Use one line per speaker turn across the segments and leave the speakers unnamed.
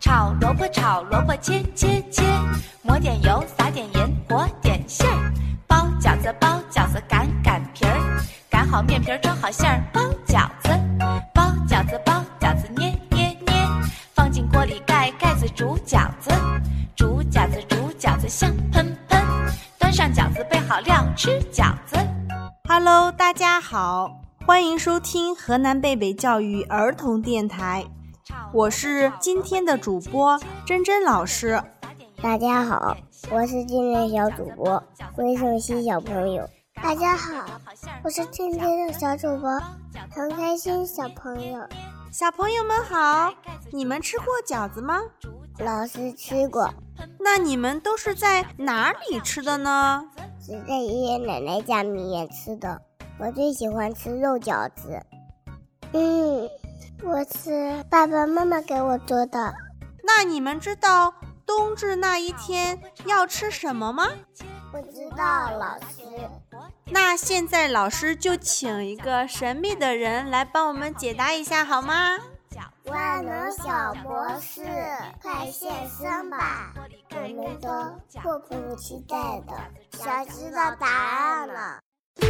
炒萝卜，炒萝卜切切切，抹点油，撒点盐，和点馅儿。包饺子，包饺子擀擀皮儿，擀好面皮儿，装好馅儿，包饺子。包饺子，包饺子捏捏捏，放进锅里盖盖子煮饺子。煮饺子，煮饺子香喷喷，端上饺子备好料吃饺子。
Hello，大家好，欢迎收听河南贝贝教育儿童电台，我是今天的主播珍珍老师。
大家好，我是今天小主播魏胜熙小朋友。
大家好，我是今天的小主播陈开心小朋友。
小朋友们好，你们吃过饺子吗？
老师吃过。
那你们都是在哪里吃的呢？
是在爷爷奶奶家里面吃的。我最喜欢吃肉饺子。
嗯，我吃爸爸妈妈给我做的。
那你们知道冬至那一天要吃什么吗？
不知道，老师。
那现在老师就请一个神秘的人来帮我们解答一下，好吗？
万能小博士，快现身吧！我们都迫不及待的想知道答案了。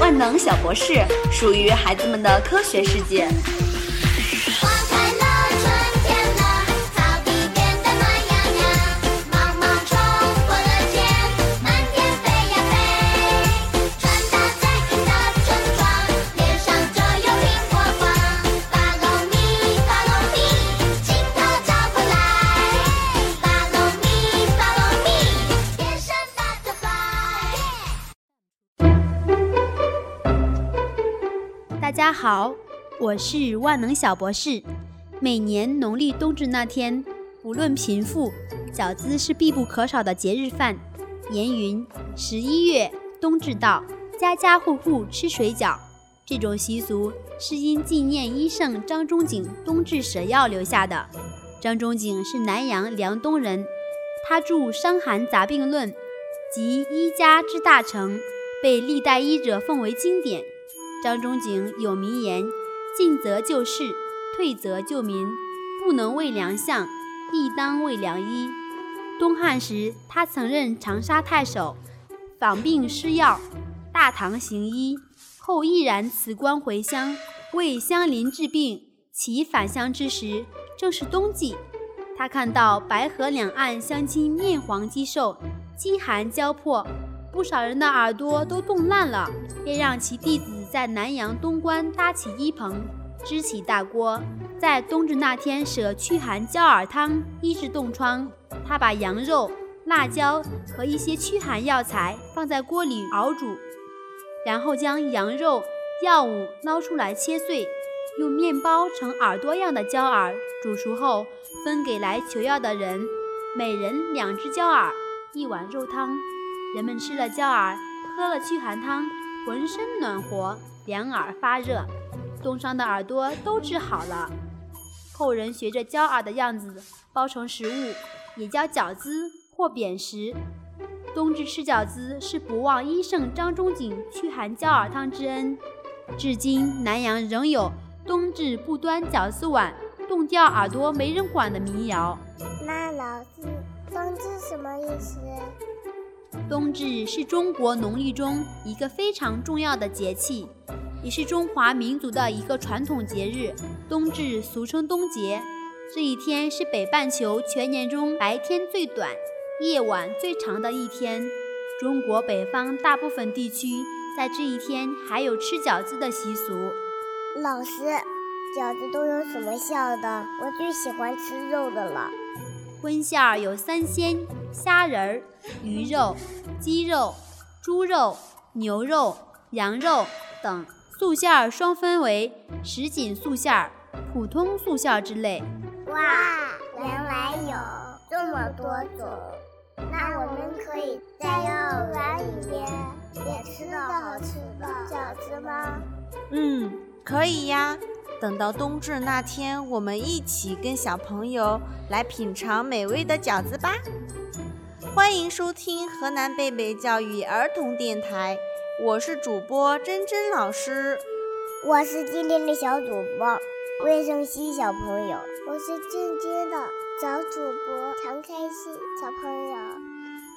万能小博士属于孩子们的科学世界。
大家好，我是万能小博士。每年农历冬至那天，不论贫富，饺子是必不可少的节日饭。言云：十一月冬至到，家家户户吃水饺。这种习俗是因纪念医圣张仲景冬至舍药留下的。张仲景是南阳梁东人，他著《伤寒杂病论》及《医家之大成》，被历代医者奉为经典。张仲景有名言：“进则救世，退则救民。不能为良相，亦当为良医。”东汉时，他曾任长沙太守，访病施药，大唐行医后毅然辞官回乡，为乡邻治病。其返乡之时，正是冬季，他看到白河两岸乡亲面黄肌瘦，饥寒交迫，不少人的耳朵都冻烂了，便让其弟子。在南阳东关搭起医棚，支起大锅，在冬至那天舍驱寒焦耳汤，医治冻疮。他把羊肉、辣椒和一些驱寒药材放在锅里熬煮，然后将羊肉、药物捞出来切碎，用面包成耳朵样的焦耳，煮熟后分给来求药的人，每人两只焦耳，一碗肉汤。人们吃了焦耳，喝了驱寒汤。浑身暖和，两耳发热，冻伤的耳朵都治好了。后人学着焦耳的样子包成食物，也叫饺子或扁食。冬至吃饺子是不忘医圣张仲景驱寒焦耳汤之恩。至今南阳仍有“冬至不端饺子碗，冻掉耳朵没人管”的民谣。
那老师，冬至什么意思？
冬至是中国农历中一个非常重要的节气，也是中华民族的一个传统节日。冬至俗称冬节，这一天是北半球全年中白天最短、夜晚最长的一天。中国北方大部分地区在这一天还有吃饺子的习俗。
老师，饺子都有什么馅的？我最喜欢吃肉的了。
荤馅儿有三鲜、虾仁儿、鱼肉、鸡肉、猪肉、牛肉、羊肉等。素馅儿双分为什锦素馅儿、普通素馅儿之类。
哇，原来有这么多种！那我们可以在幼儿园里面也吃到好吃的饺子吗？
嗯，可以呀。等到冬至那天，我们一起跟小朋友来品尝美味的饺子吧！欢迎收听河南贝贝教育儿童电台，我是主播珍珍老师，
我是今天的小主播魏胜熙小朋友，
我是今天的小主播常开心小朋友，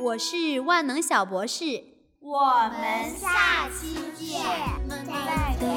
我是万能小博士，
我们下期见，再
见。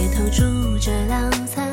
街头住着两三